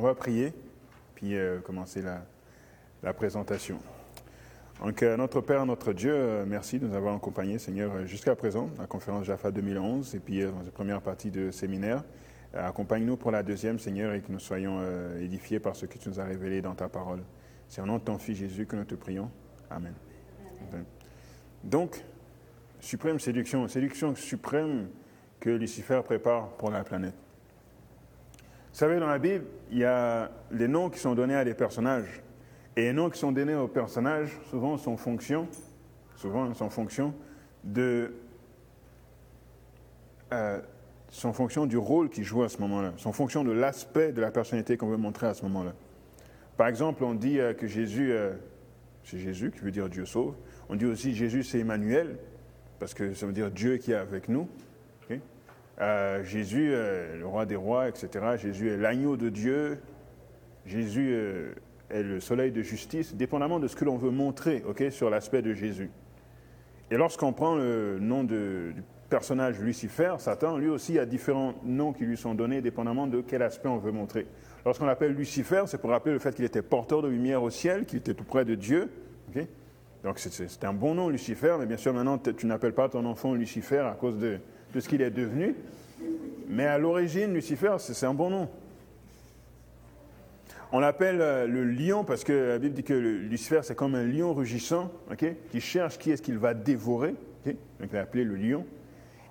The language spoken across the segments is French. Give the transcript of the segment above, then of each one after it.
On va prier, puis euh, commencer la, la, présentation. Donc, euh, notre Père, notre Dieu, euh, merci de nous avoir accompagnés, Seigneur, jusqu'à présent, la conférence Jaffa 2011, et puis dans la première partie de séminaire. Accompagne-nous pour la deuxième, Seigneur, et que nous soyons édifiés par ce que tu nous as révélé dans ta parole. C'est au nom de ton Fils Jésus que nous te prions. Amen. Amen. Donc, suprême séduction, séduction suprême que Lucifer prépare pour la planète. Vous savez, dans la Bible, il y a les noms qui sont donnés à des personnages. Et les noms qui sont donnés aux personnages, souvent, sont fonction, souvent, sont fonction de, euh, sont fonction du rôle qu'ils jouent à ce moment-là, sont fonction de l'aspect de la personnalité qu'on veut montrer à ce moment-là. Par exemple, on dit euh, que Jésus, euh, c'est Jésus qui veut dire Dieu sauve. On dit aussi Jésus, c'est Emmanuel, parce que ça veut dire Dieu qui est avec nous. Euh, Jésus, euh, le roi des rois, etc. Jésus est l'agneau de Dieu. Jésus euh, est le soleil de justice, dépendamment de ce que l'on veut montrer sur l'aspect de Jésus. Et lorsqu'on prend le nom du personnage Lucifer, Satan, lui aussi a différents noms qui lui sont donnés, dépendamment de quel aspect on veut montrer. Lorsqu'on l'appelle Lucifer, c'est pour rappeler le fait qu'il était porteur de lumière au ciel, qu'il était tout près de Dieu. Donc c'est un bon nom, Lucifer, mais bien sûr maintenant tu n'appelles pas ton enfant Lucifer à cause de, de ce qu'il est devenu. Mais à l'origine, Lucifer, c'est un bon nom. On l'appelle euh, le lion parce que la Bible dit que Lucifer, c'est comme un lion rugissant, qui cherche qui est-ce qu'il va dévorer. Donc il est appelé le lion.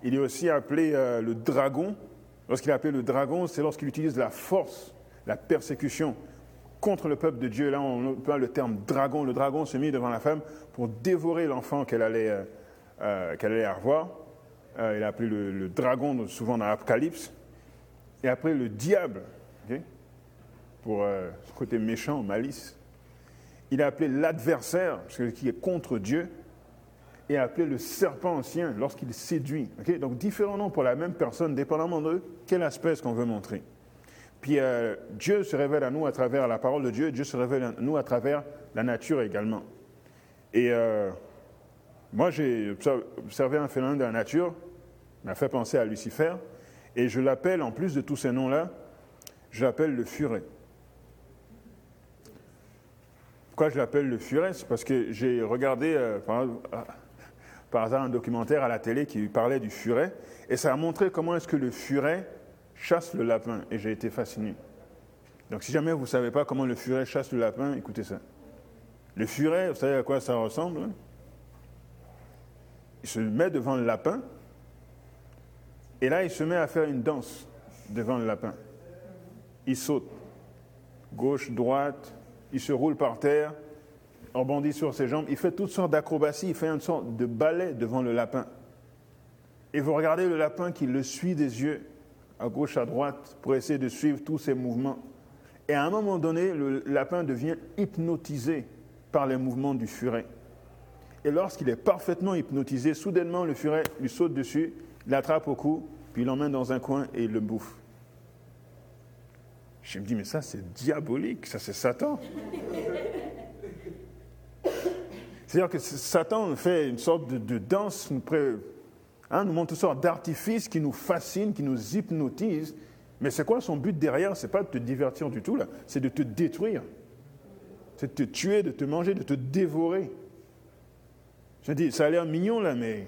Il est aussi appelé euh, le dragon. Lorsqu'il est appelé le dragon, c'est lorsqu'il utilise la force, la persécution contre le peuple de Dieu. Là, on parle le terme dragon. Le dragon se mit devant la femme pour dévorer l'enfant qu'elle allait, euh, qu'elle allait avoir. Euh, il a appelé le, dragon souvent dans l'Apocalypse, et après le diable, pour euh, ce côté méchant, malice. Il a appelé l'adversaire, qui est contre Dieu, et a appelé le serpent ancien lorsqu'il séduit. Donc différents noms pour la même personne, dépendamment de quel aspect qu'on veut montrer. Puis euh, Dieu se révèle à nous à travers la parole de Dieu, Dieu se révèle à nous à travers la nature également. Et moi, j'ai observé un phénomène de la nature m'a fait penser à Lucifer, et je l'appelle, en plus de tous ces noms-là, je l'appelle le furet. Pourquoi je l'appelle le furet? C'est parce que j'ai regardé euh, par, hasard un documentaire à la télé qui parlait du furet, et ça a montré comment est-ce que le furet chasse le lapin, et j'ai été fasciné. Donc si jamais vous ne savez pas comment le furet chasse le lapin, écoutez ça. Le furet, vous savez à quoi ça ressemble hein? Il se met devant le lapin, et là, il se met à faire une danse devant le lapin. Il saute, gauche, droite, il se roule par terre, rebondit sur ses jambes, il fait toutes sortes d'acrobaties, il fait une sorte de ballet devant le lapin. Et vous regardez le lapin qui le suit des yeux, à gauche, à droite, pour essayer de suivre tous ses mouvements. Et à un moment donné, le lapin devient hypnotisé par les mouvements du furet. Et lorsqu'il est parfaitement hypnotisé, soudainement le furet lui saute dessus l'attrape au cou, puis l'emmène dans un coin et il le bouffe. Je me dis, mais ça c'est diabolique, ça c'est Satan. C'est-à-dire que Satan fait une sorte de, danse, nous, hein, nous montre toutes sortes d'artifices qui nous fascinent, qui nous hypnotisent. Mais c'est quoi son but derrière? C'est pas de te divertir du tout, là. C'est de te détruire. C'est de te tuer, de te manger, de te dévorer. Je dis, ça a l'air mignon, là, mais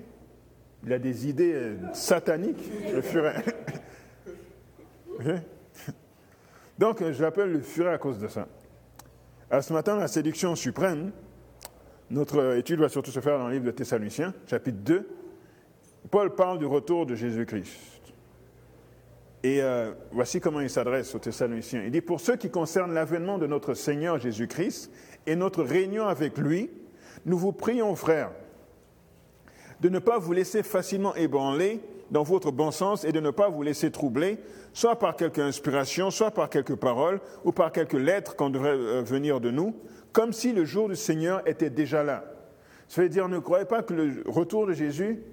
il a des idées euh, sataniques, le furet. Donc, je l'appelle le furet à cause de ça. À ce matin, la séduction suprême, notre étude va surtout se faire dans le livre de Thessaloniciens, chapitre 2. Paul parle du retour de Jésus-Christ. Et euh, voici comment il s'adresse aux Thessaloniciens. Il dit, pour ce qui concerne l'avènement de notre Seigneur Jésus-Christ et notre réunion avec lui, nous vous prions, frères, de ne pas vous laisser facilement ébranler dans votre bon sens et de ne pas vous laisser troubler, soit par quelque inspiration, soit par quelques paroles ou par quelques lettres qu'on devrait euh, venir de nous, comme si le jour du Seigneur était déjà là. Ça veut dire, ne croyez pas que le retour de Jésus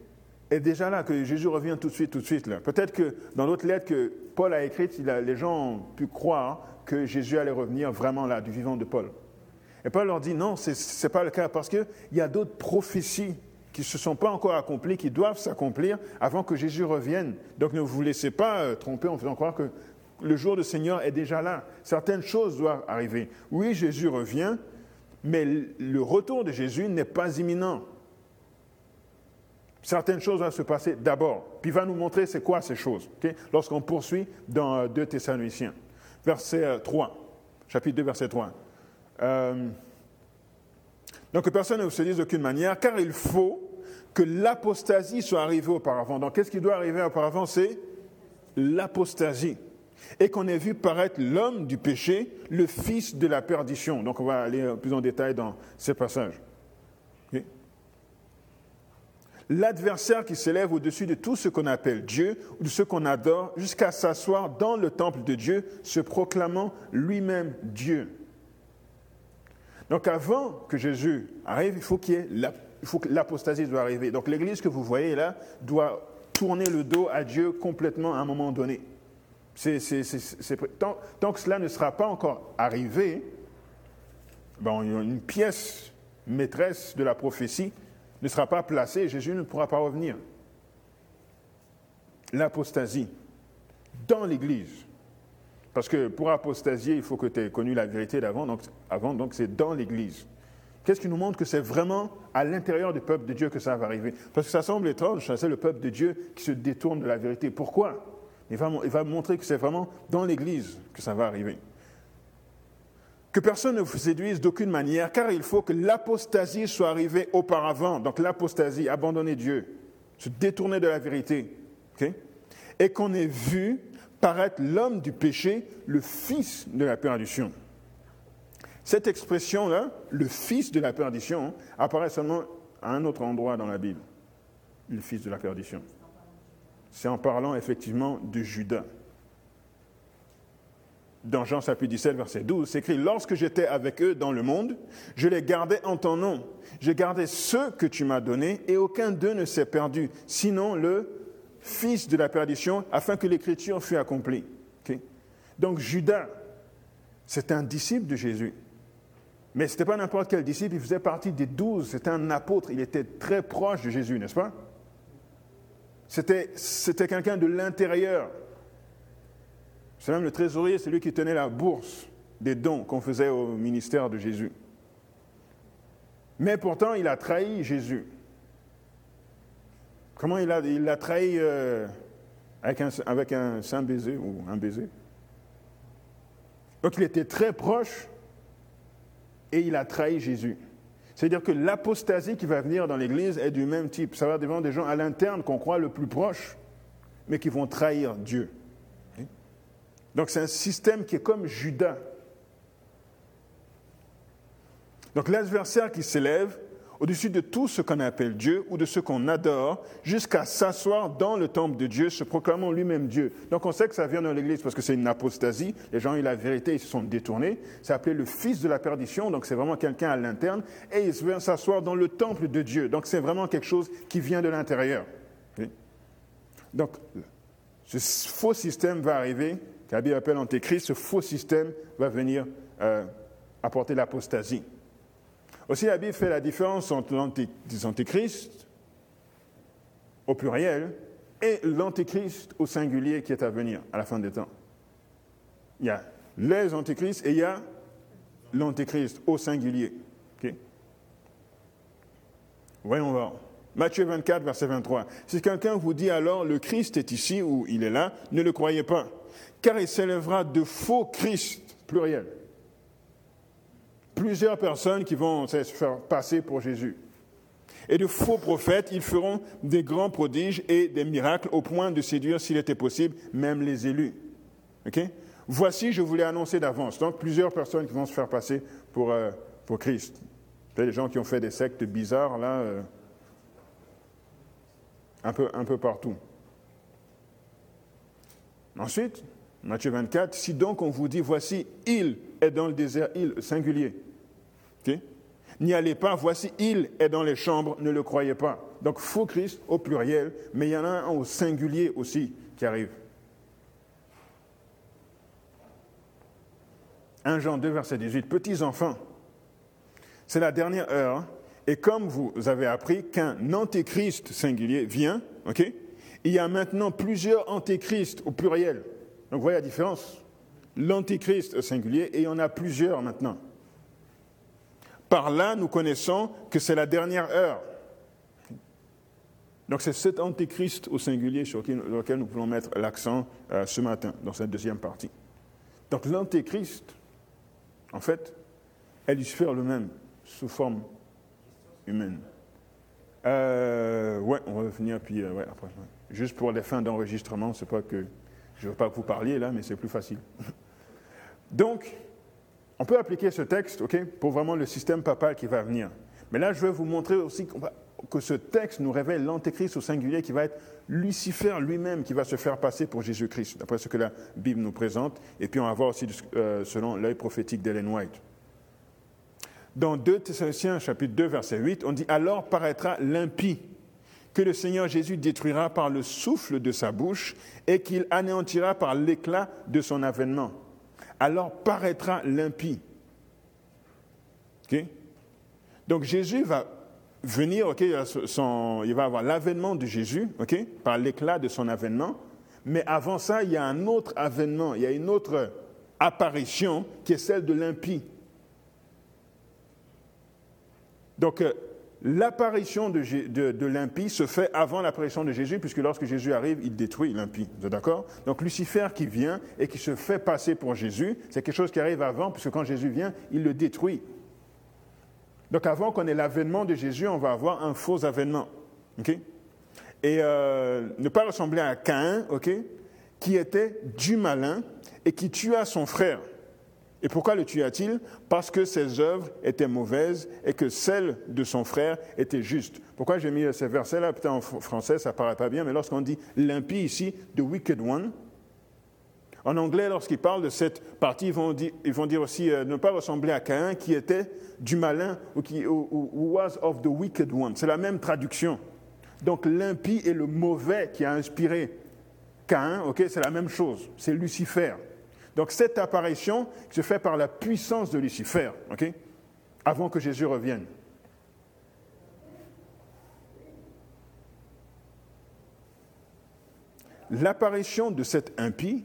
est déjà là, que Jésus revient tout de suite, tout de suite. Peut-être que dans d'autres lettres que Paul a écrites, les gens ont pu croire que Jésus allait revenir vraiment là, du vivant de Paul. Et Paul leur dit non, ce n'est pas le cas, parce qu'il y a d'autres prophéties qui ne se sont pas encore accomplis, qui doivent s'accomplir avant que Jésus revienne. Donc ne vous laissez pas euh, tromper en faisant croire que le jour du Seigneur est déjà là. Certaines choses doivent arriver. Oui, Jésus revient, mais le retour de Jésus n'est pas imminent. Certaines choses doivent se passer d'abord. Puis il va nous montrer c'est quoi ces choses. Lorsqu'on poursuit dans 2 euh, Thessaloniciens, verset 3, euh, chapitre 2, verset 3. Euh, donc personne ne se dise d'aucune manière, car il faut que l'apostasie soit arrivée auparavant. Donc qu'est-ce qui doit arriver auparavant? C'est l'apostasie. Et qu'on ait vu paraître l'homme du péché, le fils de la perdition. Donc on va aller plus en détail dans ces passages. L'adversaire qui s'élève au-dessus de tout ce qu'on appelle Dieu ou de ce qu'on adore, jusqu'à s'asseoir dans le temple de Dieu, se proclamant lui-même Dieu. Donc avant que Jésus arrive, il faut qu'il y ait il faut que l'apostasie doit arriver. Donc l'Église que vous voyez là doit tourner le dos à Dieu complètement à un moment donné. tant, que cela ne sera pas encore arrivé, bon, une pièce maîtresse de la prophétie ne sera pas placée Jésus ne pourra pas revenir. L'apostasie dans l'Église. Parce que pour apostasier, il faut que tu aies connu la vérité d'avant, donc, avant, donc c'est dans l'Église. Qu'est-ce qui nous montre que c'est vraiment à l'intérieur du peuple de Dieu que ça va arriver? Parce que ça semble étrange, c'est le peuple de Dieu qui se détourne de la vérité. Pourquoi? Il va, montrer que c'est vraiment dans l'Église que ça va arriver. Que personne ne vous séduise d'aucune manière, car il faut que l'apostasie soit arrivée auparavant. Donc l'apostasie, abandonner Dieu, se détourner de la vérité. et qu'on ait vu paraître l'homme du péché, le fils de la perdition. Cette expression-là, le fils de la perdition, apparaît seulement à un autre endroit dans la Bible, le fils de la perdition. C'est en parlant effectivement de Judas. Dans Jean chapitre 17, verset 12, c'est écrit Lorsque j'étais avec eux dans le monde, je les gardais en ton nom. J'ai gardé ceux que tu m'as donnés et aucun d'eux ne s'est perdu, sinon le fils de la perdition, afin que l'écriture fût accomplie. Donc Judas, c'est un disciple de Jésus. Mais ce n'était pas n'importe quel disciple, il faisait partie des douze, c'était un apôtre, il était très proche de Jésus, n'est-ce pas? C'était, quelqu'un de l'intérieur. C'est même le trésorier, c'est lui qui tenait la bourse des dons qu'on faisait au ministère de Jésus. Mais pourtant, il a trahi Jésus. Comment il l'a il a trahi euh, avec, un, avec un saint baiser ou un baiser Donc il était très proche et il a trahi Jésus. C'est-à-dire que l'apostasie qui va venir dans l'Église est du même type. Ça va devant des gens à l'interne qu'on croit le plus proche, mais qui vont trahir Dieu. Donc c'est un système qui est comme Judas. Donc l'adversaire qui s'élève au-dessus de tout ce qu'on appelle Dieu ou de ce qu'on adore, jusqu'à s'asseoir dans le temple de Dieu, se proclamant lui-même Dieu. Donc on sait que ça vient dans l'Église parce que c'est une apostasie, les gens ont eu la vérité, ils se sont détournés. C'est appelé le fils de la perdition, donc c'est vraiment quelqu'un à l'interne, et il vient s'asseoir dans le temple de Dieu. Donc c'est vraiment quelque chose qui vient de l'intérieur. Donc ce faux système va arriver, Bible appelle Antéchrist, ce faux système va venir euh, apporter l'apostasie. Aussi, la Bible fait la différence entre l'antéchrist au pluriel et l'antéchrist au singulier qui est à venir à la fin des temps. Il y a les antéchrists et il y a l'antéchrist au singulier. Voyons voir. Matthieu 24, verset 23. Si quelqu'un vous dit alors le Christ est ici ou il est là, ne le croyez pas, car il s'élèvera de faux Christ, pluriel, plusieurs personnes qui vont se faire passer pour Jésus. Et de faux prophètes, ils feront des grands prodiges et des miracles au point de séduire, s'il était possible, même les élus. Voici, je voulais annoncer d'avance. Donc, plusieurs personnes qui vont se faire passer pour, euh, pour Christ. a des gens qui ont fait des sectes bizarres, là, euh, un, peu, un peu partout. Ensuite, Matthieu 24, si donc on vous dit, voici, il est dans le désert, il, singulier, N'y allez pas, voici, il est dans les chambres, ne le croyez pas. Donc faux Christ au pluriel, mais il y en a un au singulier aussi qui arrive. 1 Jean 2, verset 18. Petits enfants, c'est la dernière heure, et comme vous avez appris qu'un antéchrist singulier vient, ok, il y a maintenant plusieurs antéchrists au pluriel. Donc vous voyez la différence L'antéchrist singulier, et il y en a plusieurs maintenant. Par là, nous connaissons que c'est la dernière heure. Donc c'est cet antéchrist au singulier sur lequel nous pouvons mettre l'accent euh, ce matin, dans cette deuxième partie. Donc l'antéchrist, en fait, est Lucifer lui-même, sous forme humaine. Euh, ouais, on va finir, puis euh, ouais, après. Juste pour les fins d'enregistrement, c'est pas que je ne veux pas vous parliez là, mais c'est plus facile. Donc, on peut appliquer ce texte, pour vraiment le système papal qui va venir. Mais là, je vais vous montrer aussi que ce texte nous révèle l'antéchrist au singulier qui va être Lucifer lui-même qui va se faire passer pour Jésus-Christ, d'après ce que la Bible nous présente. Et puis on va voir aussi euh, selon l'œil prophétique d'Ellen White. Dans 2 Thessaloniciens chapitre 2 verset 8, on dit Alors paraîtra l'impie que le Seigneur Jésus détruira par le souffle de sa bouche et qu'il anéantira par l'éclat de son avènement alors paraîtra l'impie. Donc Jésus va venir, il, va avoir l'avènement de Jésus, par l'éclat de son avènement, mais avant ça, il y a un autre avènement, il y a une autre apparition qui est celle de l'impie. Donc, euh, L'apparition de, l'impie se fait avant l'apparition de Jésus, puisque lorsque Jésus arrive, il détruit l'impie. Donc Lucifer qui vient et qui se fait passer pour Jésus, c'est quelque chose qui arrive avant, puisque quand Jésus vient, il le détruit. Donc avant qu'on ait l'avènement de Jésus, on va avoir un faux avènement. et euh, ne pas ressembler à Caïn, qui était du malin et qui tua son frère. Et pourquoi le tua-t-il Parce que ses œuvres étaient mauvaises et que celles de son frère étaient justes. Pourquoi j'ai mis ces versets-là? Peut-être en français, ça ne paraît pas bien, mais lorsqu'on dit l'impie ici, the wicked one, en anglais, lorsqu'ils parlent de cette partie, ils vont dire, aussi euh, ne pas ressembler à Caïn qui était du malin ou qui was of the wicked one. C'est la même traduction. Donc l'impie est le mauvais qui a inspiré Caïn, ok, c'est la même chose. C'est Lucifer. Donc cette apparition se fait par la puissance de Lucifer, ok? Avant que Jésus revienne. L'apparition de cet impie,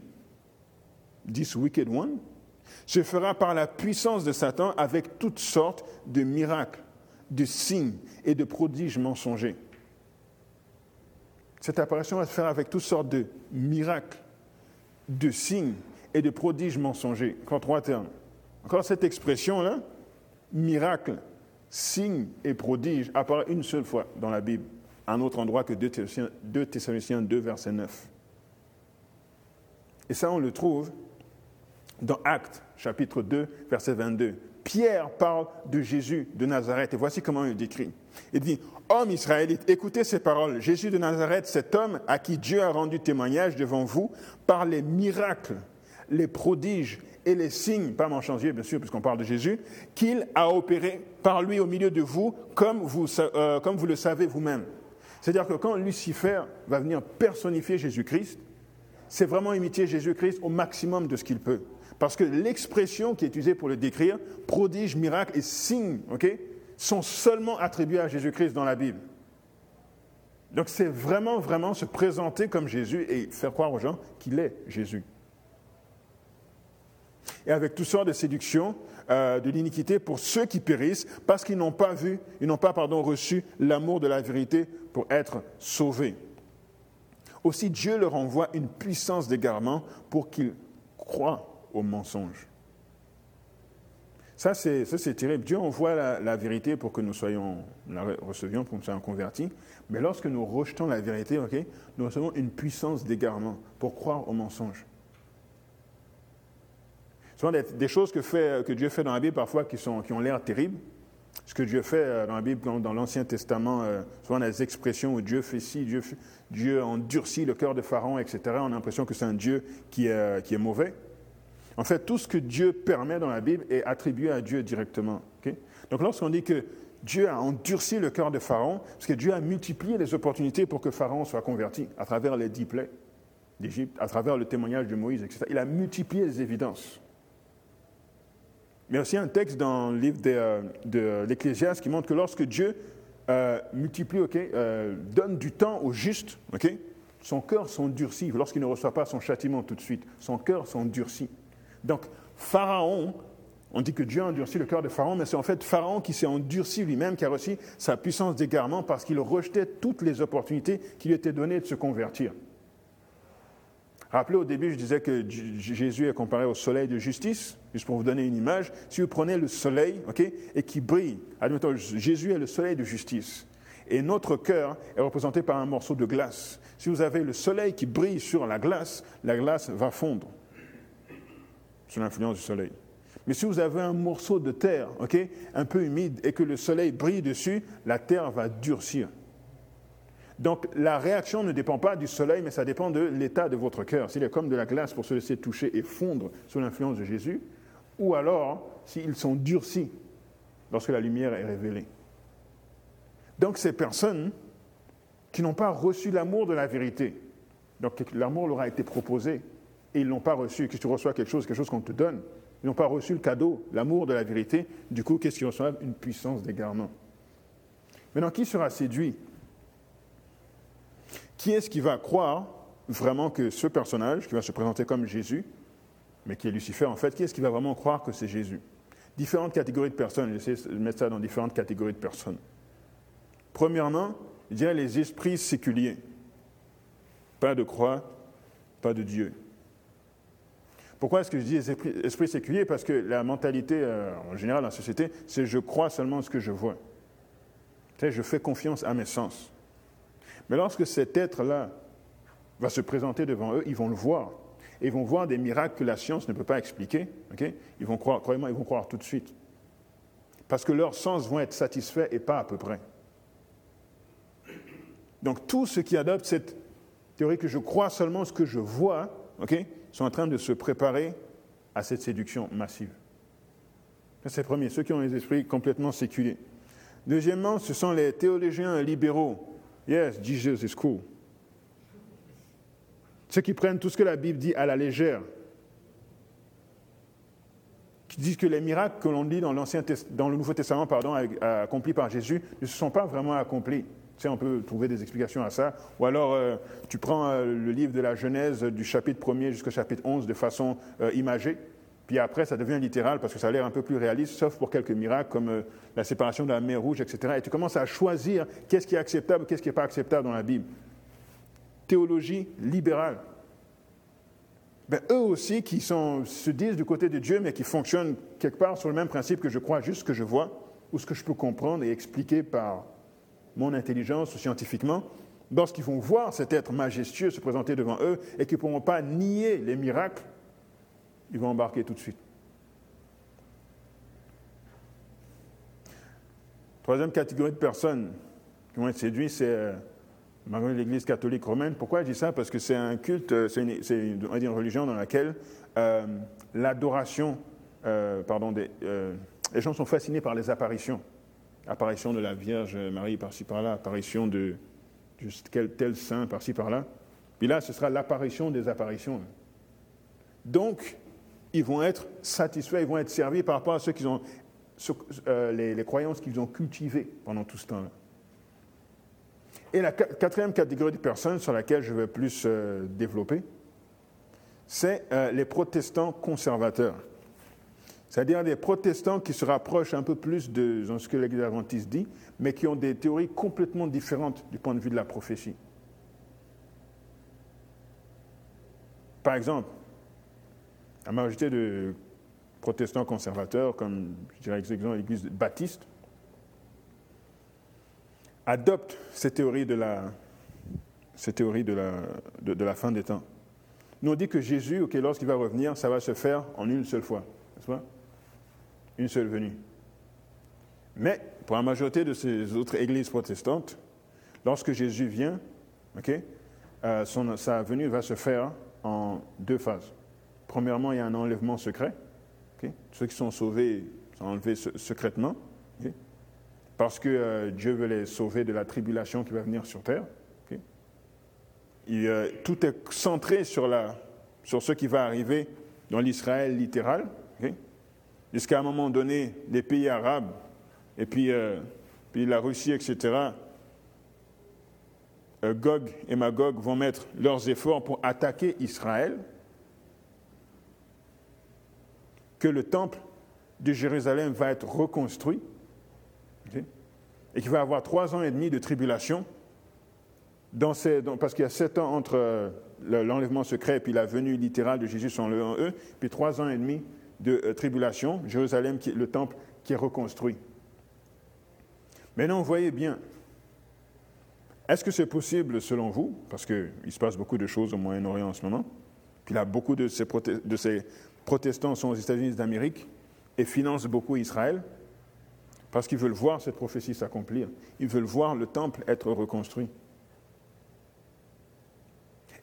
this wicked one, se fera par la puissance de Satan avec toutes sortes de miracles, de signes et de prodiges mensongers. Cette apparition va se faire avec toutes sortes de miracles, de signes et de prodiges mensongers. Encore trois termes. Encore cette expression-là, miracle, signe et prodige, apparaît une seule fois dans la Bible, à un autre endroit que 2 Thessaloniciens 2, verset 9. Et ça, on le trouve dans Actes, chapitre 2, verset 22. Pierre parle de Jésus de Nazareth, et voici comment il décrit. Il dit, Homme israélite, écoutez ces paroles. Jésus de Nazareth, cet homme à qui Dieu a rendu témoignage devant vous par les miracles les prodiges et les signes, pas changier bien sûr, puisqu'on parle de Jésus, qu'il a opéré par lui au milieu de vous, comme vous, euh, comme vous le savez vous-même. C'est-à-dire que quand Lucifer va venir personnifier Jésus-Christ, c'est vraiment imiter Jésus-Christ au maximum de ce qu'il peut. Parce que l'expression qui est utilisée pour le décrire, prodige, miracle et signe, sont seulement attribués à Jésus-Christ dans la Bible. Donc c'est vraiment, vraiment se présenter comme Jésus et faire croire aux gens qu'il est Jésus et avec toutes sortes de séductions euh, de l'iniquité pour ceux qui périssent parce qu'ils n'ont pas vu, ils n'ont pas pardon, reçu l'amour de la vérité pour être sauvés. Aussi Dieu leur envoie une puissance d'égarement pour qu'ils croient au mensonge. Ça, c'est, terrible. Dieu envoie la, la, vérité pour que nous soyons, la recevions, pour que nous soyons convertis. Mais lorsque nous rejetons la vérité, nous recevons une puissance d'égarement pour croire au mensonge. Souvent des, choses que, fait, que, Dieu fait dans la Bible parfois qui, sont, qui ont l'air terribles. Ce que Dieu fait euh, dans la Bible, dans l'Ancien Testament, euh, souvent des expressions où Dieu fait ci, Dieu, Dieu endurcit le cœur de Pharaon, etc. On a l'impression que c'est un Dieu qui est, qui est, mauvais. En fait, tout ce que Dieu permet dans la Bible est attribué à Dieu directement. Donc lorsqu'on dit que Dieu a endurci le cœur de Pharaon, parce que Dieu a multiplié les opportunités pour que Pharaon soit converti à travers les dix plaies d'Égypte, à travers le témoignage de Moïse, etc. Il a multiplié les évidences. Mais aussi un texte dans le livre de, euh, de l'Ecclésiaste qui montre que lorsque Dieu euh, multiplie, euh, donne du temps au juste, son cœur s'endurcit lorsqu'il ne reçoit pas son châtiment tout de suite. Son cœur s'endurcit. Donc, Pharaon, on dit que Dieu a endurci le cœur de Pharaon, mais c'est en fait Pharaon qui s'est endurci lui-même, qui a reçu sa puissance d'égarement parce qu'il rejetait toutes les opportunités qui lui étaient données de se convertir. Rappelez au début, je disais que Jésus est comparé au soleil de justice, juste pour vous donner une image. Si vous prenez le soleil, ok, et qui brille, admettons, Jésus est le soleil de justice, et notre cœur est représenté par un morceau de glace. Si vous avez le soleil qui brille sur la glace, la glace va fondre sous l'influence du soleil. Mais si vous avez un morceau de terre, ok, un peu humide, et que le soleil brille dessus, la terre va durcir. Donc la réaction ne dépend pas du soleil, mais ça dépend de l'état de votre cœur. S'il est comme de la glace pour se laisser toucher et fondre sous l'influence de Jésus, ou alors s'ils sont durcis lorsque la lumière est révélée. Donc ces personnes qui n'ont pas reçu l'amour de la vérité, donc l'amour leur a été proposé et ils l'ont pas reçu, que tu reçois quelque chose, quelque chose qu'on te donne, ils n'ont pas reçu le cadeau, l'amour de la vérité, du coup qu'est-ce qu'ils reçoivent? Une puissance d'égarement. Maintenant, qui sera séduit qui est-ce qui va croire vraiment que ce personnage, qui va se présenter comme Jésus, mais qui est Lucifer en fait, qui est-ce qui va vraiment croire que c'est Jésus? Différentes catégories de personnes, j'essaie de mettre ça dans différentes catégories de personnes. Premièrement, je dirais les esprits séculiers. Pas de croix, pas de Dieu. Pourquoi est-ce que je dis esprits, esprits séculiers? Parce que la mentalité euh, en général dans la société, c'est je crois seulement ce que je vois. Je fais confiance à mes sens. Mais lorsque cet être-là va se présenter devant eux, ils vont le voir. Et ils vont voir des miracles que la science ne peut pas expliquer. ils vont croire, croyez-moi, ils vont croire tout de suite. Parce que leurs sens vont être satisfaits et pas à peu près. Donc tous ceux qui adoptent cette théorie que je crois seulement ce que je vois, sont en train de se préparer à cette séduction massive. C'est le premier, ceux qui ont les esprits complètement séculés. Deuxièmement, ce sont les théologiens libéraux Yes, Jesus is cool. Ceux qui prennent tout ce que la Bible dit à la légère, qui disent que les miracles que l'on lit dans, dans le Nouveau Testament pardon, accomplis par Jésus ne se sont pas vraiment accomplis. Tu sais, on peut trouver des explications à ça. Ou alors, euh, tu prends euh, le livre de la Genèse du chapitre 1er jusqu'au chapitre 11 de façon euh, imagée. Puis après, ça devient littéral parce que ça a l'air un peu plus réaliste, sauf pour quelques miracles comme euh, la séparation de la mer Rouge, etc. Et tu commences à choisir qu'est-ce qui est acceptable, qu'est-ce qui n'est pas acceptable dans la Bible. Théologie libérale. Ben, eux aussi qui se disent du côté de Dieu, mais qui fonctionnent quelque part sur le même principe que je crois juste ce que je vois, ou ce que je peux comprendre et expliquer par mon intelligence ou scientifiquement, lorsqu'ils vont voir cet être majestueux se présenter devant eux et qu'ils ne pourront pas nier les miracles, ils vont embarquer tout de suite. Troisième catégorie de personnes qui vont être séduites, c'est euh, l'Église catholique romaine. Pourquoi je dis ça? Parce que c'est un culte, euh, c'est une, religion dans laquelle euh, l'adoration, pardon, des, les gens sont fascinés par les apparitions. Apparition de la Vierge Marie par-ci par-là, apparition de, tel saint par-ci par-là. Puis là, ce sera l'apparition des apparitions. Donc, ils vont être satisfaits, ils vont être servis par rapport à ceux qui ont, euh, les, croyances qu'ils ont cultivées pendant tout ce temps-là. Et la quatrième catégorie de personnes sur laquelle je vais plus euh, développer, c'est euh, les protestants conservateurs. C'est-à-dire des protestants qui se rapprochent un peu plus de ce que l'Église adventiste dit, mais qui ont des théories complètement différentes du point de vue de la prophétie. Par exemple, la majorité de protestants conservateurs, comme je dirais exactement l'Église baptiste, adoptent ces théories de la, fin des temps. Nous on dit que Jésus, okay, lorsqu'il va revenir, ça va se faire en une seule fois, n'est-ce pas? Une seule venue. Mais pour la majorité de ces autres églises protestantes, lorsque Jésus vient, okay, euh, sa venue va se faire en deux phases. Premièrement, il y a un enlèvement secret. Ceux qui sont sauvés sont enlevés secrètement. Parce que euh, Dieu veut les sauver de la tribulation qui va venir sur terre. Euh, tout est centré sur, la, sur ce qui va arriver dans l'Israël littéral. Jusqu'à un moment donné, les pays arabes et puis, euh, puis la Russie, etc., Gog et Magog vont mettre leurs efforts pour attaquer Israël, que le temple de Jérusalem va être reconstruit et qu'il va avoir trois ans et demi de tribulation, parce qu'il y a sept ans entre euh, l'enlèvement secret et puis la venue littérale de Jésus le eux, puis trois ans et demi de euh, tribulation, Jérusalem, qui, le temple qui est reconstruit. Maintenant, voyez bien, est-ce que c'est possible selon vous, parce qu'il se passe beaucoup de choses au Moyen-Orient en ce moment, puis là, beaucoup de ces, de ces protestants sont aux États-Unis d'Amérique et financent beaucoup Israël, parce qu'ils veulent voir cette prophétie s'accomplir. Ils veulent voir le temple être reconstruit.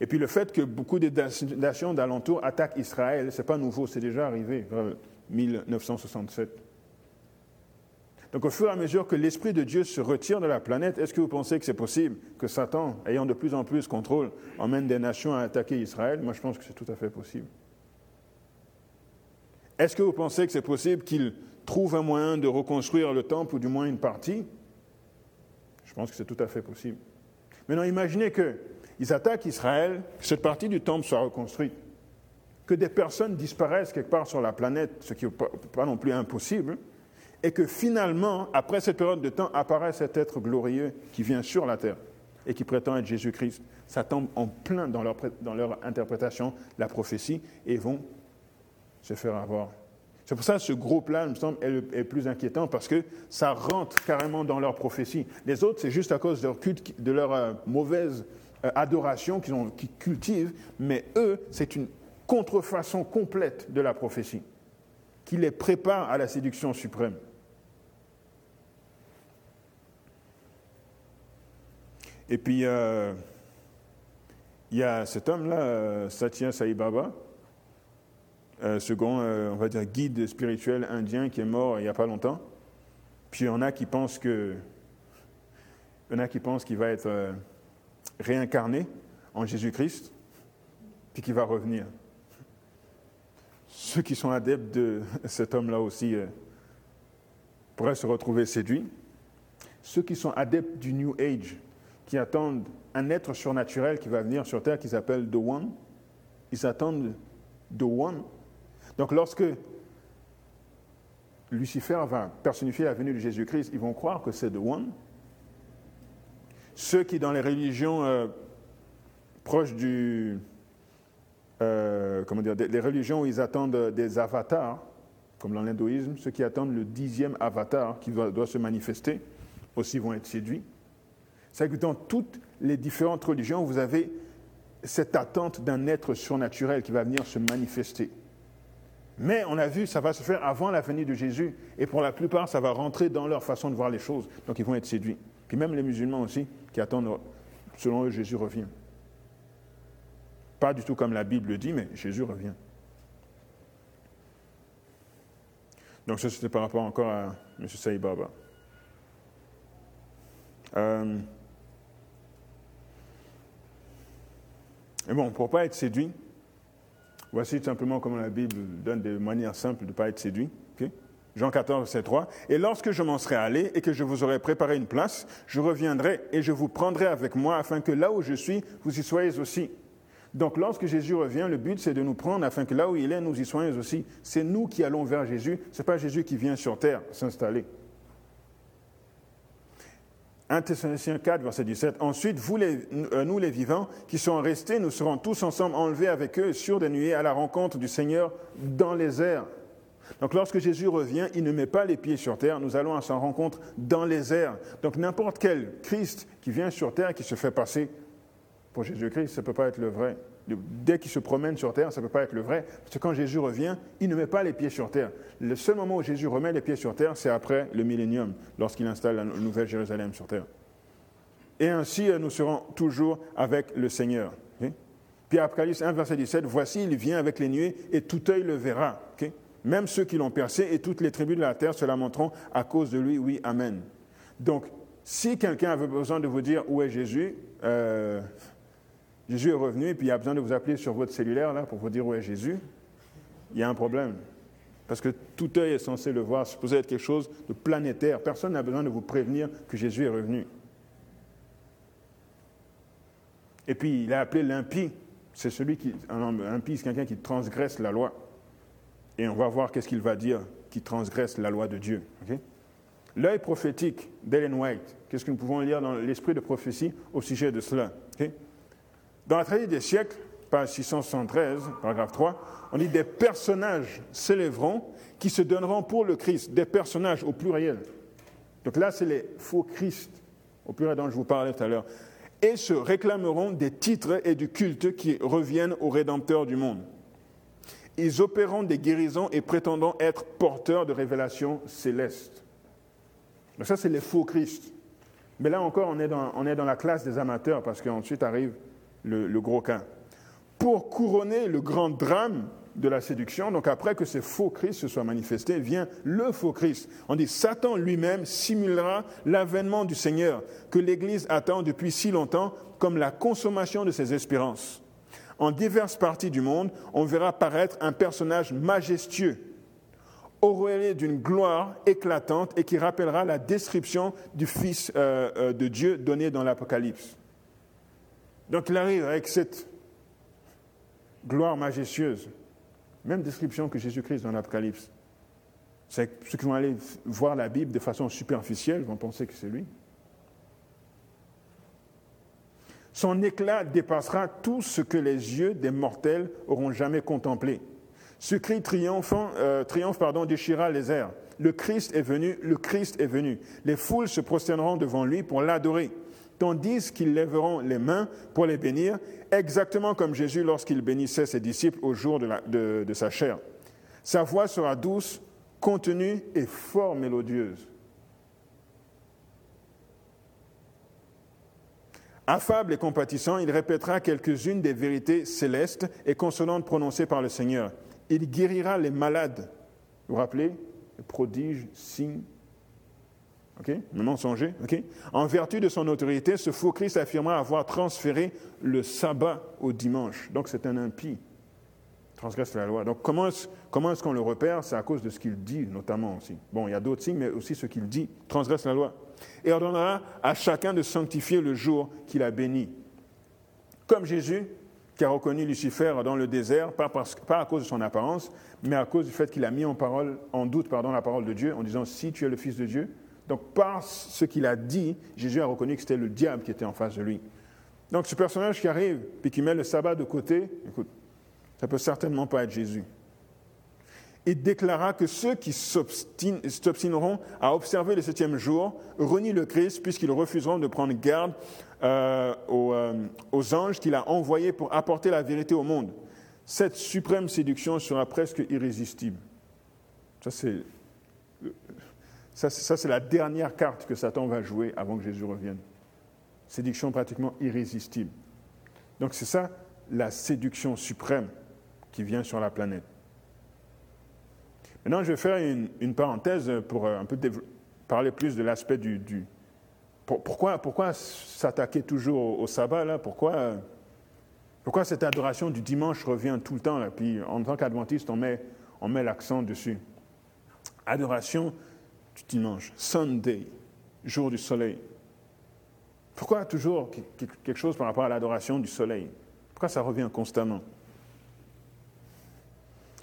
Et puis le fait que beaucoup des nations d'alentour attaquent Israël, ce n'est pas nouveau, c'est déjà arrivé, en 1967. Donc au fur et à mesure que l'Esprit de Dieu se retire de la planète, est-ce que vous pensez que c'est possible que Satan, ayant de plus en plus contrôle, emmène des nations à attaquer Israël? Moi je pense que c'est tout à fait possible. Est-ce que vous pensez que c'est possible qu'il trouve un moyen de reconstruire le temple, ou du moins une partie? Je pense que c'est tout à fait possible. Maintenant, imaginez qu'ils attaquent Israël, que cette partie du temple soit reconstruite, que des personnes disparaissent quelque part sur la planète, ce qui n'est pas non plus impossible, et que finalement, après cette période de temps, apparaît cet être glorieux qui vient sur la terre et qui prétend être Jésus-Christ. Ça tombe en plein dans leur, dans leur interprétation, la prophétie, et vont se faire avoir. C'est pour ça que ce gros plan, me semble, est, plus inquiétant parce que ça rentre carrément dans leur prophétie. Les autres, c'est juste à cause de leur culte, de leur euh, mauvaise euh, adoration qu'ils, qu'ils cultivent, mais eux, c'est une contrefaçon complète de la prophétie qui les prépare à la séduction suprême. Et puis, euh, il y a cet homme-là, Satya Sai Baba, euh, second, euh, on va dire, guide spirituel indien qui est mort il n'y a pas longtemps. Puis il y en a qui pensent que, il y en a qui pensent qu'il va être euh, réincarné en Jésus-Christ, puis qu'il va revenir. Ceux qui sont adeptes de cet homme-là aussi pourraient se retrouver séduits. Ceux qui sont adeptes du New Age, qui attendent un être surnaturel qui va venir sur Terre, qu'ils appellent The One, ils attendent The One, donc lorsque Lucifer va personnifier la venue de Jésus-Christ, ils vont croire que c'est The One. Ceux qui, dans les religions euh, proches du... Euh, comment dire, les religions où ils attendent des avatars, comme dans l'hindouisme, ceux qui attendent le dixième avatar qui doit, doit se manifester, aussi vont être séduits. C'est que dans toutes les différentes religions, vous avez cette attente d'un être surnaturel qui va venir se manifester. Mais on a vu, ça va se faire avant la venue de Jésus. Et pour la plupart, ça va rentrer dans leur façon de voir les choses. Donc ils vont être séduits. Puis même les musulmans aussi, qui attendent, selon eux, Jésus revient. Pas du tout comme la Bible le dit, mais Jésus revient. Donc ça, c'était par rapport encore à M. Saïd Baba. Euh, et bon, pour ne pas être séduit, Voici simplement comment la Bible donne des manières simples de ne pas être séduit. Jean 14, verset 3. Et lorsque je m'en serai allé et que je vous aurai préparé une place, je reviendrai et je vous prendrai avec moi afin que là où je suis, vous y soyez aussi. Donc lorsque Jésus revient, le but c'est de nous prendre afin que là où il est, nous y soyons aussi. C'est nous qui allons vers Jésus, ce n'est pas Jésus qui vient sur terre s'installer. 1 Thessaloniciens 4, verset 17. Ensuite, euh, nous les vivants qui sont restés, nous serons tous ensemble enlevés avec eux sur des nuées à la rencontre du Seigneur dans les airs. Donc lorsque Jésus revient, il ne met pas les pieds sur terre, nous allons à sa rencontre dans les airs. Donc n'importe quel Christ qui vient sur terre, qui se fait passer pour Jésus-Christ, ça ne peut pas être le vrai. Dès qu'il se promène sur terre, ça ne peut pas être le vrai. Parce que quand Jésus revient, il ne met pas les pieds sur terre. Le seul moment où Jésus remet les pieds sur terre, c'est après le millénium, lorsqu'il installe la nouvelle Jérusalem sur terre. Et ainsi, euh, nous serons toujours avec le Seigneur. Puis Apocalypse 1, verset 17, Voici, il vient avec les nuées et tout œil le verra. Même ceux qui l'ont percé et toutes les tribus de la terre se lamenteront à cause de lui. Oui, Amen. Donc, si quelqu'un avait besoin de vous dire où est Jésus, euh, Jésus est revenu et puis il y a besoin de vous appeler sur votre cellulaire là pour vous dire où est Jésus, il y a un problème. Parce que tout œil est censé le voir, c'est supposé être quelque chose de planétaire. Personne n'a besoin de vous prévenir que Jésus est revenu. Et puis il a appelé l'impie, c'est celui qui, un impie, c'est quelqu'un qui transgresse la loi. Et on va voir qu'est-ce qu'il va dire, qui transgresse la loi de Dieu. L'œil prophétique d'Ellen White, qu'est-ce que nous pouvons lire dans l'esprit de prophétie au sujet de cela Dans la tragédie des siècles, page 673, paragraphe 3, on dit des personnages s'élèveront qui se donneront pour le Christ, des personnages au pluriel. Donc là, c'est les faux Christ, au pluriel dont je vous parlais tout à l'heure, et se réclameront des titres et du culte qui reviennent au Rédempteur du monde. Ils opéreront des guérisons et prétendront être porteurs de révélations célestes. Donc ça, c'est les faux Christ. Mais là encore, on est dans, on est dans la classe des amateurs parce qu'ensuite arrive le, gros cas. Pour couronner le grand drame de la séduction, donc après que ces faux Christ se soient manifestés, vient le faux Christ. On dit Satan lui-même simulera l'avènement du Seigneur que l'Église attend depuis si longtemps comme la consommation de ses espérances. En diverses parties du monde, on verra paraître un personnage majestueux, auréolé d'une gloire éclatante et qui rappellera la description du Fils euh, euh, de Dieu donnée dans l'Apocalypse. Donc il arrive avec cette gloire majestueuse. Même description que Jésus-Christ dans l'Apocalypse. Ceux qui vont aller voir la Bible de façon superficielle vont penser que c'est lui. Son éclat dépassera tout ce que les yeux des mortels auront jamais contemplé. Ce cri triomphant, euh, triomphe pardon, déchira les airs. Le Christ est venu, le Christ est venu. Les foules se prosterneront devant lui pour l'adorer tandis qu'ils lèveront les mains pour les bénir, exactement comme Jésus lorsqu'il bénissait ses disciples au jour de, sa chair. Sa voix sera douce, contenue et fort mélodieuse. Affable et compatissant, il répétera quelques-unes des vérités célestes et consonantes prononcées par le Seigneur. Il guérira les malades. Vous vous rappelez? Les prodiges, signes, le mensonger. En vertu de son autorité, ce faux Christ affirmera avoir transféré le sabbat au dimanche. Donc c'est un impie. Transgresse la loi. Donc comment est-ce, comment est-ce qu'on le repère? C'est à cause de ce qu'il dit, notamment aussi. Bon, il y a d'autres signes, mais aussi ce qu'il dit. Transgresse la loi. Et ordonnera à chacun de sanctifier le jour qu'il a béni. Comme Jésus, qui a reconnu Lucifer dans le désert, pas, pas à cause de son apparence, mais à cause du fait qu'il a mis en, en doute pardon, la parole de Dieu, en disant Si tu es le Fils de Dieu, donc par ce qu'il a dit, Jésus a reconnu que c'était le diable qui était en face de lui. Donc ce personnage qui arrive, puis qui met le sabbat de côté, écoute, ça peut certainement pas être Jésus. Il déclara que ceux qui s'obstineront à observer le septième jour renient le Christ puisqu'ils refuseront de prendre garde euh, aux, euh, aux anges qu'il a envoyés pour apporter la vérité au monde. Cette suprême séduction sera presque irrésistible. Ça, c'est ça, c'est la dernière carte que Satan va jouer avant que Jésus revienne. Séduction pratiquement irrésistible. Donc c'est ça la séduction suprême qui vient sur la planète. Maintenant, je vais faire une, parenthèse pour euh, un peu parler plus de l'aspect du, pourquoi, pourquoi s'attaquer toujours au, sabbat là? Pourquoi, pourquoi cette adoration du dimanche revient tout le temps là? Puis en tant qu'adventiste, on met, on met l'accent dessus. Adoration dimanche, Sunday, jour du soleil. Pourquoi toujours quelque chose par rapport à l'adoration du soleil? Pourquoi ça revient constamment?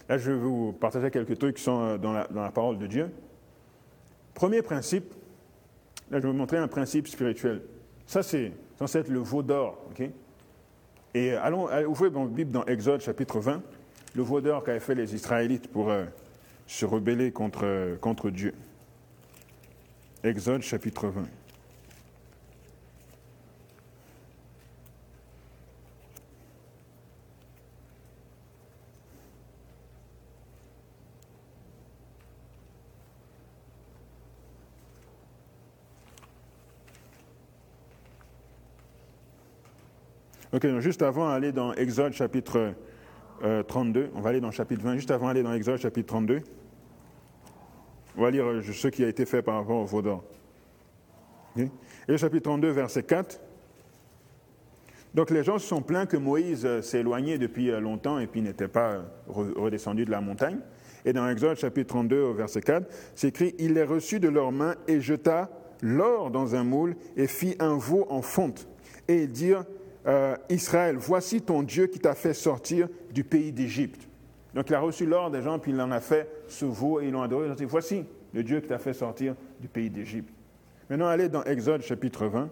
Là, je vais vous partager quelques trucs qui sont euh, dans la, dans la parole de Dieu. Premier principe, là, je vais vous montrer un principe spirituel. Ça, c'est censé être le veau d'or. Et allons, ouvrez votre Bible dans Exode chapitre 20, le veau d'or qu'avaient fait les Israélites pour euh, se rebeller euh, contre Dieu. Exode chapitre 20. Ok, juste avant d'aller dans Exode chapitre 32, euh, on va aller dans chapitre 20, juste avant d'aller dans Exode chapitre 32. On va lire euh, ce qui a été fait par rapport au Vaudan. Et le chapitre 32, verset 4. Donc les gens se sont plaints que Moïse euh, s'est éloigné depuis euh, longtemps et puis n'était pas redescendu de la montagne. Et dans Exode chapitre 32, verset 4, c'est écrit Il les reçut de leurs mains et jeta l'or dans un moule et fit un veau en fonte. Et ils dirent Israël, voici ton Dieu qui t'a fait sortir du pays d'Égypte. Donc il a reçu l'ordre des gens, puis il en a fait ce veau et ils l'ont adoré. Il a dit, voici le Dieu qui t'a fait sortir du pays d'Égypte. Maintenant, allez dans Exode chapitre 20.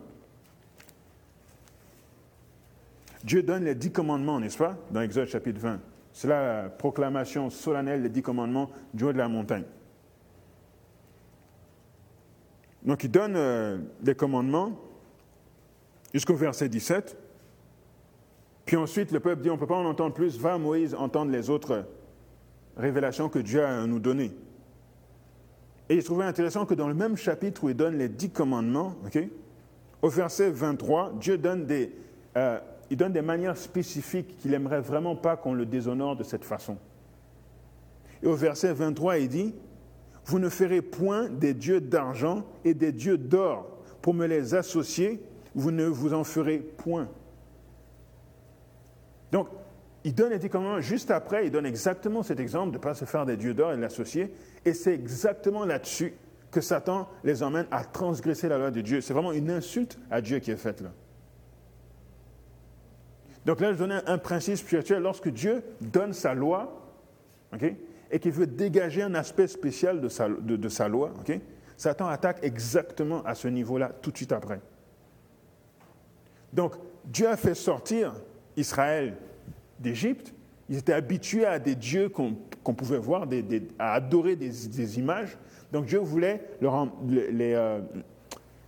Dieu donne les dix commandements, n'est-ce pas, dans Exode chapitre 20. C'est la proclamation solennelle des dix commandements du haut de la montagne. Donc il donne euh, des commandements jusqu'au verset 17. Puis ensuite, le peuple dit, on ne peut pas en entendre plus, va Moïse entendre les autres révélations que Dieu a à nous donner. Et il trouvait intéressant que dans le même chapitre où il donne les dix commandements, au verset 23, Dieu donne des, euh, il donne des manières spécifiques qu'il n'aimerait vraiment pas qu'on le déshonore de cette façon. Et au verset 23, il dit, Vous ne ferez point des dieux d'argent et des dieux d'or pour me les associer, vous ne vous en ferez point. Donc, il donne les commandements juste après, il donne exactement cet exemple de ne pas se faire des dieux d'or et l'associer, et c'est exactement là-dessus que Satan les emmène à transgresser la loi de Dieu. C'est vraiment une insulte à Dieu qui est faite là. Donc là, je donne un principe spirituel. Lorsque Dieu donne sa loi, et qu'il veut dégager un aspect spécial de sa, de, sa loi, Satan attaque exactement à ce niveau-là tout de suite après. Donc, Dieu a fait sortir Israël d'Égypte. Ils étaient habitués à des dieux qu'on pouvait voir, à adorer des, images. Donc Dieu voulait, leur, les, euh,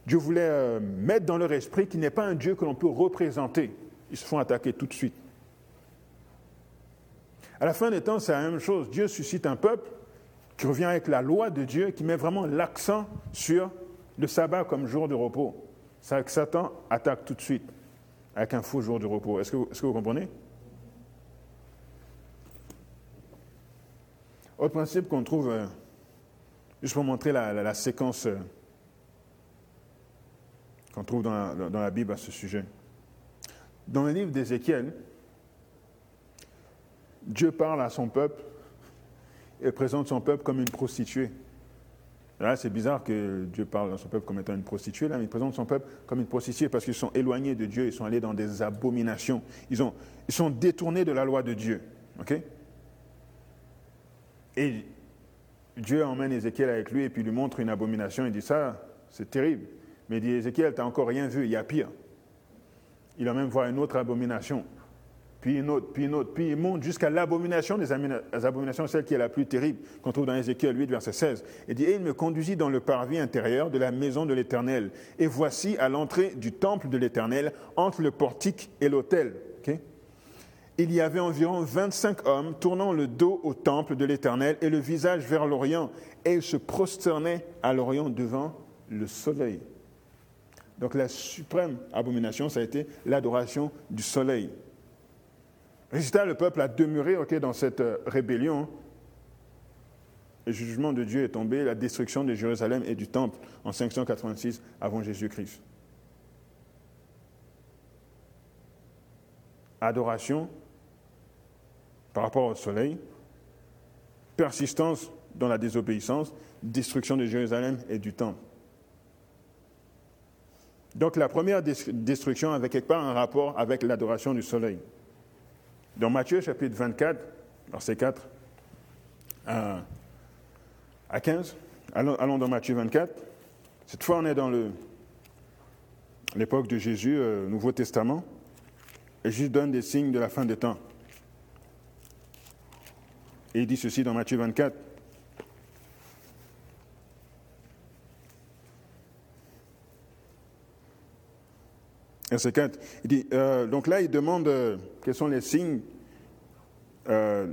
Dieu voulait euh, mettre dans leur esprit qu'il n'est pas un Dieu que l'on peut représenter ils se font attaquer tout de suite. À la fin des temps, c'est la même chose. Dieu suscite un peuple qui revient avec la loi de Dieu, qui met vraiment l'accent sur le sabbat comme jour de repos. C'est que Satan attaque tout de suite avec un faux jour de repos. Est-ce que, vous comprenez? Autre principe qu'on trouve, euh, juste pour montrer la, séquence euh, qu'on trouve dans la Bible à ce sujet. Dans le livre d'Ézéchiel, Dieu parle à son peuple et présente son peuple comme une prostituée. Là, c'est bizarre que Dieu parle à son peuple comme étant une prostituée, là, il présente son peuple comme une prostituée parce qu'ils sont éloignés de Dieu, ils sont allés dans des abominations, ils, ont, ils sont détournés de la loi de Dieu. Et Dieu emmène Ézéchiel avec lui et puis lui montre une abomination. Il dit Ça, c'est terrible. Mais il dit Ézéchiel, tu n'as encore rien vu, il y a pire il va même voir une autre abomination, puis une autre, puis une autre, puis il monte jusqu'à l'abomination des abominations, celle qui est la plus terrible, qu'on trouve dans Ézéchiel 8, verset 16. Il dit, et il me conduisit dans le parvis intérieur de la maison de l'Éternel. Et voici à l'entrée du temple de l'Éternel, entre le portique et l'autel. il y avait environ 25 hommes tournant le dos au temple de l'Éternel et le visage vers l'Orient, et ils se prosternaient à l'Orient devant le soleil. Donc la suprême abomination, ça a été l'adoration du soleil. Résultat, le peuple a demeuré dans cette euh, rébellion. Le jugement de Dieu est tombé, la destruction de Jérusalem et du temple en 586 avant Jésus-Christ. Adoration par rapport au soleil, persistance dans la désobéissance, destruction de Jérusalem et du temple. Donc la première destruction avait quelque part un rapport avec l'adoration du soleil. Dans Matthieu chapitre 24, verset 4 à, 15, allons, dans Matthieu 24. Cette fois, on est dans l'époque de Jésus, euh, Nouveau Testament, et Jésus donne des signes de la fin des temps. Et il dit ceci dans Matthieu 24. Verset 4. Il dit, euh, donc là, il demande euh, quels sont les signes euh,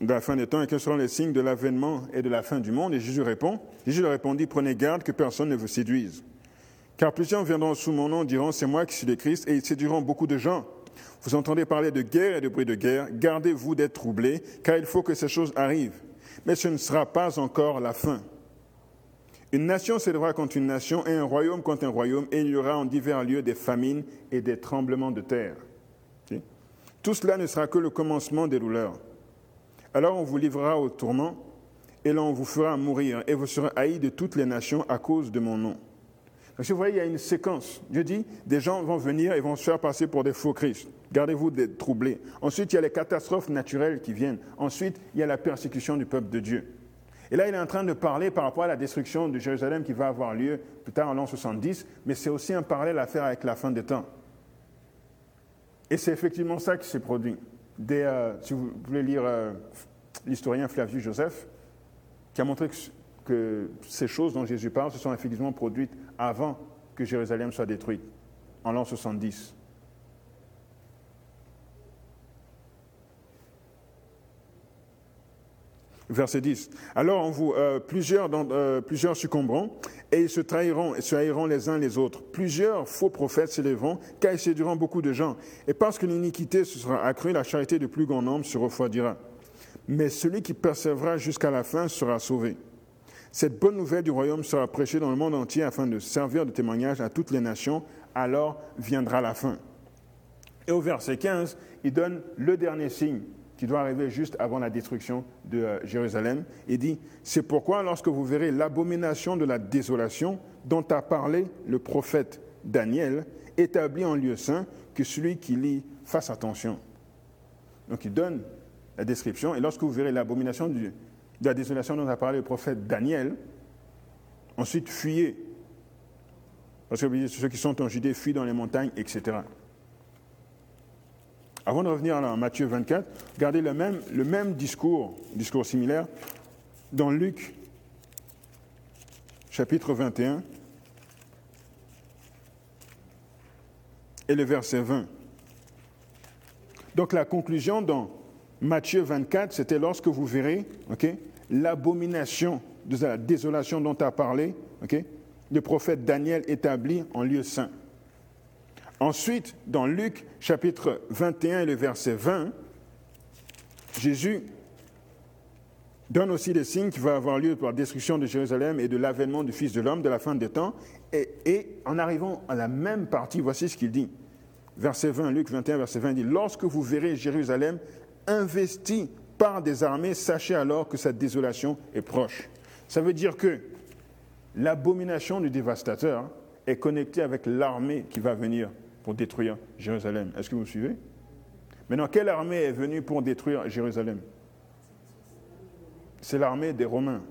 de la fin des temps et quels seront les signes de l'avènement et de la fin du monde? Et Jésus répond, Jésus leur répondit, prenez garde que personne ne vous séduise. Car plusieurs viendront sous mon nom, diront, c'est moi qui suis le Christ, et ils séduiront beaucoup de gens. Vous entendez parler de guerre et de bruit de guerre, gardez-vous d'être troublés, car il faut que ces choses arrivent. Mais ce ne sera pas encore la fin. Une nation s'élèvera contre une nation et un royaume contre un royaume, et il y aura en divers lieux des famines et des tremblements de terre. Tout cela ne sera que le commencement des douleurs. Alors on vous livrera au tourment, et l'on vous fera mourir, et vous serez haïs de toutes les nations à cause de mon nom. Parce que vous voyez, il y a une séquence. Dieu dit, des gens vont venir et vont se faire passer pour des faux Christ. Gardez-vous d'être troublés. Ensuite, il y a les catastrophes naturelles qui viennent. Ensuite, il y a la persécution du peuple de Dieu. Et là, il est en train de parler par rapport à la destruction de Jérusalem qui va avoir lieu plus tard en l'an 70, mais c'est aussi un parallèle à faire avec la fin des temps. Et c'est effectivement ça qui s'est produit. Euh, si vous voulez lire euh, l'historien Flavius Joseph, qui a montré que, que, ces choses dont Jésus parle se sont effectivement produites avant que Jérusalem soit détruite, en l'an 70. Verset 10. Alors euh, plusieurs, euh, plusieurs succomberont et ils se trahiront et se haïront les uns les autres. Plusieurs faux prophètes s'élèveront car ils séduiront beaucoup de gens. Et parce que l'iniquité se sera accrue, la charité de plus grand nombre se refroidira. Mais celui qui persévérera jusqu'à la fin sera sauvé. Cette bonne nouvelle du royaume sera prêchée dans le monde entier afin de servir de témoignage à toutes les nations. Alors viendra la fin. Et au verset 15, il donne le dernier signe qui doit arriver juste avant la destruction de euh, Jérusalem. Il dit, c'est pourquoi lorsque vous verrez l'abomination de la désolation dont a parlé le prophète Daniel, établi en lieu saint, que celui qui lit fasse attention. Donc il donne la description, et lorsque vous verrez l'abomination de la désolation dont a parlé le prophète Daniel, ensuite fuyez. Parce que ceux qui sont en Judée fuient dans les montagnes, etc. Avant de revenir à Matthieu 24, regardez le même, le même discours, discours similaire, dans Luc chapitre 21 et le verset 20. Donc la conclusion dans Matthieu 24, c'était lorsque vous verrez l'abomination de la désolation dont a parlé le prophète Daniel établi en lieu saint. Ensuite, dans Luc chapitre 21 et le verset 20, Jésus donne aussi des signes qui vont avoir lieu pour la destruction de Jérusalem et de l'avènement du Fils de l'homme de la fin des temps. Et, en arrivant à la même partie, voici ce qu'il dit. Verset 20, Luc 21, verset 20 dit, Lorsque vous verrez Jérusalem investie par des armées, sachez alors que sa désolation est proche. Ça veut dire que l'abomination du dévastateur est connectée avec l'armée qui va venir pour détruire Jérusalem. Est-ce que vous me suivez? Maintenant, quelle armée est venue pour détruire Jérusalem? C'est l'armée des Romains.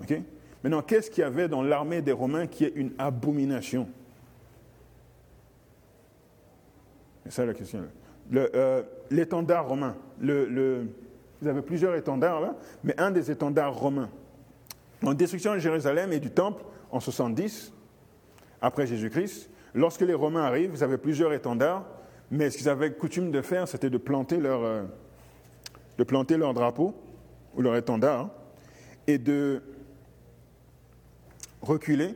Maintenant, qu'est-ce qu'il y avait dans l'armée des Romains qui est une abomination? C'est ça la question. Euh, l'étendard romain. Vous avez plusieurs étendards là, mais un des étendards romains. En destruction de Jérusalem et du temple en 70, après Jésus-Christ, Lorsque les Romains arrivent, ils avaient plusieurs étendards, mais ce qu'ils avaient coutume de faire, c'était de planter leur, euh, drapeau ou leur étendard et de reculer,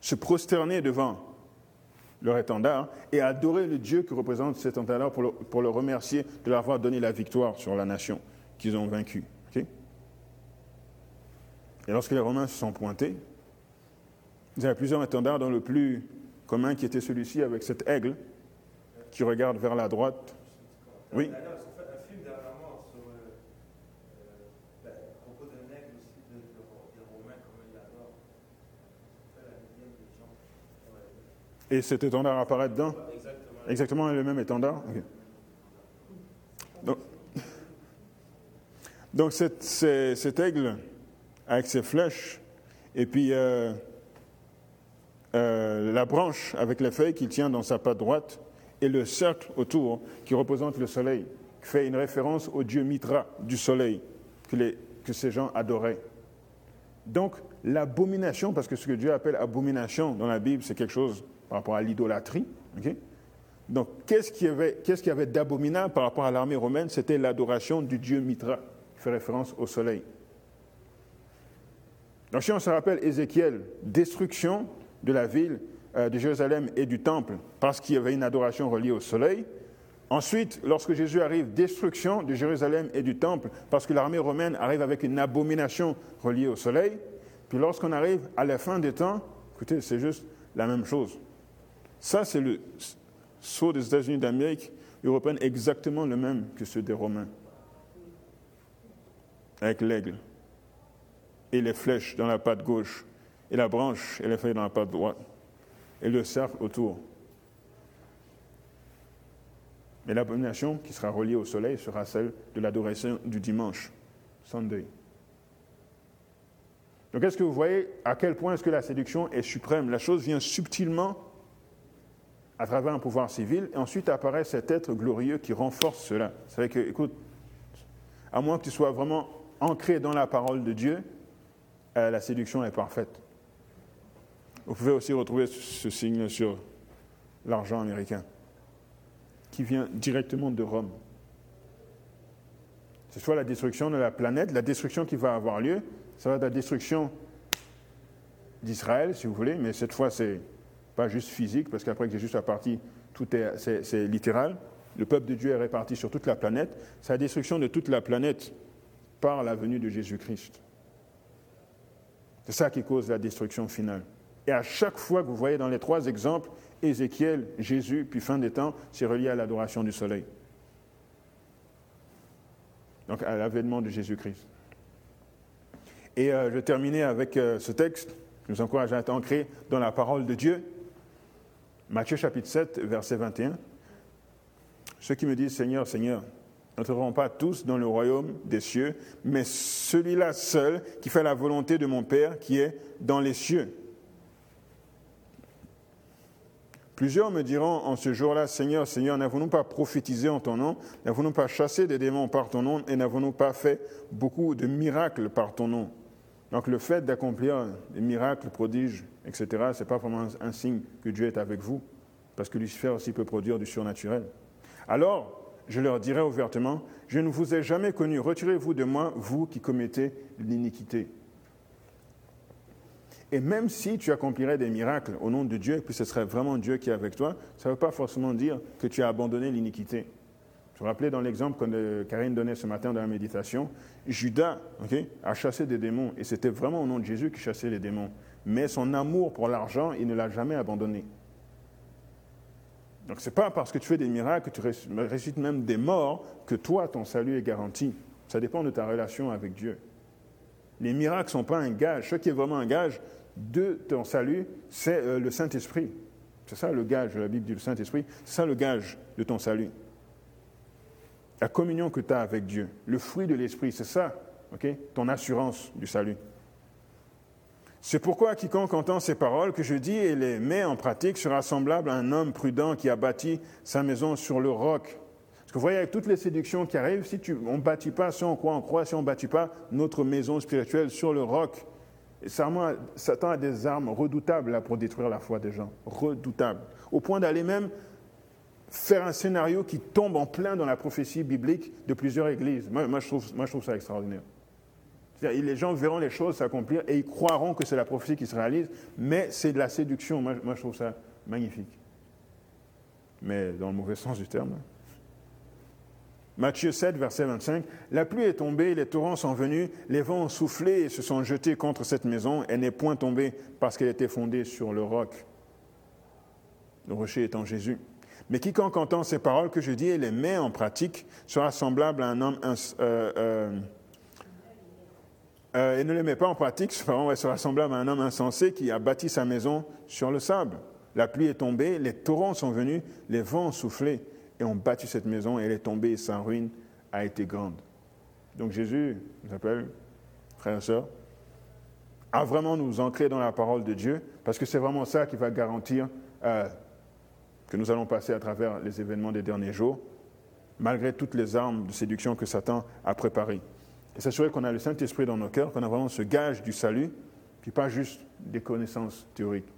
se prosterner devant leur étendard et adorer le Dieu qui représente cet étendard pour le, pour le remercier de leur avoir donné la victoire sur la nation qu'ils ont vaincue. et lorsque les Romains se sont pointés, vous avez plusieurs étendards, dont le plus commun qui était celui-ci avec cet aigle qui regarde vers la droite. Oui. Et cet étendard apparaît dedans? Exactement. le même étendard? Donc, cet, aigle, avec ses flèches, et puis euh, euh, la branche avec les feuilles qu'il tient dans sa patte droite et le cercle autour qui représente le soleil, qui fait une référence au dieu Mitra du soleil que, ces gens adoraient. Donc, l'abomination, parce que ce que Dieu appelle abomination dans la Bible, c'est quelque chose par rapport à l'idolâtrie. Donc, qu'est-ce qu'il y avait, qu'est-ce avait d'abominable par rapport à l'armée romaine? C'était l'adoration du dieu Mitra, qui fait référence au soleil. Donc, si on se rappelle Ézéchiel, destruction de la ville euh, de Jérusalem et du temple parce qu'il y avait une adoration reliée au soleil. Ensuite, lorsque Jésus arrive, destruction de Jérusalem et du temple parce que l'armée romaine arrive avec une abomination reliée au soleil. Puis lorsqu'on arrive à la fin des temps, écoutez, c'est juste la même chose. Ça, c'est le saut des États-Unis d'Amérique européenne exactement le même que ceux des Romains. Avec l'aigle et les flèches dans la patte gauche et la branche et les feuilles dans la patte droite. et le cercle autour. Mais l'abomination qui sera reliée au soleil sera celle de l'adoration du dimanche, Sunday. Donc est-ce que vous voyez à quel point est-ce que la séduction est suprême? La chose vient subtilement à travers un pouvoir civil, et ensuite apparaît cet être glorieux qui renforce cela. C'est vrai que, écoute, à moins que tu sois vraiment ancré dans la parole de Dieu, euh, la séduction est parfaite. Vous pouvez aussi retrouver ce signe sur l'argent américain, qui vient directement de Rome. C'est soit la destruction de la planète, la destruction qui va avoir lieu, ça va être la destruction d'Israël, si vous voulez, mais cette fois, c'est pas juste physique, parce qu'après que Jésus soit parti, tout est, c'est, littéral. Le peuple de Dieu est réparti sur toute la planète. C'est la destruction de toute la planète par la venue de Jésus-Christ. C'est ça qui cause la destruction finale. Et à chaque fois que vous voyez dans les trois exemples, Ézéchiel, Jésus, puis fin des temps, c'est relié à l'adoration du soleil. Donc à l'avènement de Jésus-Christ. Et euh, je vais terminer avec euh, ce texte. Je vous encourage à être ancré dans la parole de Dieu. Matthieu chapitre 7, verset 21. Ceux qui me disent Seigneur, Seigneur, n'entreront pas tous dans le royaume des cieux, mais celui-là seul qui fait la volonté de mon Père qui est dans les cieux. Plusieurs me diront en ce jour-là, Seigneur, Seigneur, n'avons-nous pas prophétisé en ton nom? N'avons-nous pas chassé des démons par ton nom? Et n'avons-nous pas fait beaucoup de miracles par ton nom? Donc le fait d'accomplir des miracles, prodiges, etc., ce n'est pas vraiment un signe que Dieu est avec vous, parce que Lucifer aussi peut produire du surnaturel. Alors, je leur dirai ouvertement, je ne vous ai jamais connu, retirez-vous de moi, vous qui commettez l'iniquité. Et même si tu accomplirais des miracles au nom de Dieu, et puis ce serait vraiment Dieu qui est avec toi, ça ne veut pas forcément dire que tu as abandonné l'iniquité. Je vous rappelais dans l'exemple que euh, Karine donnait ce matin dans la méditation, Judas a chassé des démons, et c'était vraiment au nom de Jésus qu'il chassait les démons. Mais son amour pour l'argent, il ne l'a jamais abandonné. Donc ce n'est pas parce que tu fais des miracles, que tu ressuscites même des morts, que toi, ton salut est garanti. Ça dépend de ta relation avec Dieu. Les miracles ne sont pas un gage. Ce qui est vraiment un gage de ton salut, c'est euh, le Saint-Esprit. C'est ça le gage, la Bible dit le Saint-Esprit, c'est ça le gage de ton salut. La communion que tu as avec Dieu, le fruit de l'Esprit, c'est ça, ton assurance du salut. C'est pourquoi quiconque entend ces paroles que je dis et les met en pratique sera semblable à un homme prudent qui a bâti sa maison sur le roc. Parce que vous voyez, avec toutes les séductions qui arrivent, si on ne bâtit pas, si on croit, on croit, si on ne bâtit pas notre maison spirituelle sur le roc, Satan a des armes redoutables pour détruire la foi des gens. Redoutables. Au point d'aller même faire un scénario qui tombe en plein dans la prophétie biblique de plusieurs églises. moi je trouve ça extraordinaire. Les gens verront les choses s'accomplir et ils croiront que c'est la prophétie qui se réalise, mais c'est de la séduction. Moi, je trouve ça magnifique. Mais dans le mauvais sens du terme. Matthieu 7, verset 25. La pluie est tombée, les torrents sont venus, les vents ont soufflé et se sont jetés contre cette maison. Elle n'est point tombée parce qu'elle était fondée sur le roc. Le rocher étant Jésus. Mais quiconque entend ces paroles que je dis et les met en pratique sera semblable à un homme. Euh, euh, euh, et ne les met pas en pratique, sera semblable à un homme insensé qui a bâti sa maison sur le sable. La pluie est tombée, les torrents sont venus, les vents ont soufflé et ont battu cette maison elle est tombée et sa ruine a été grande. Donc Jésus nous appelle, frères et sœurs, à vraiment nous ancrer dans la parole de Dieu, parce que c'est vraiment ça qui va garantir euh, que nous allons passer à travers les événements des derniers jours, malgré toutes les armes de séduction que Satan a préparées et s'assurer qu'on a le Saint-Esprit dans nos cœurs, qu'on a vraiment ce gage du salut, puis pas juste des connaissances théoriques.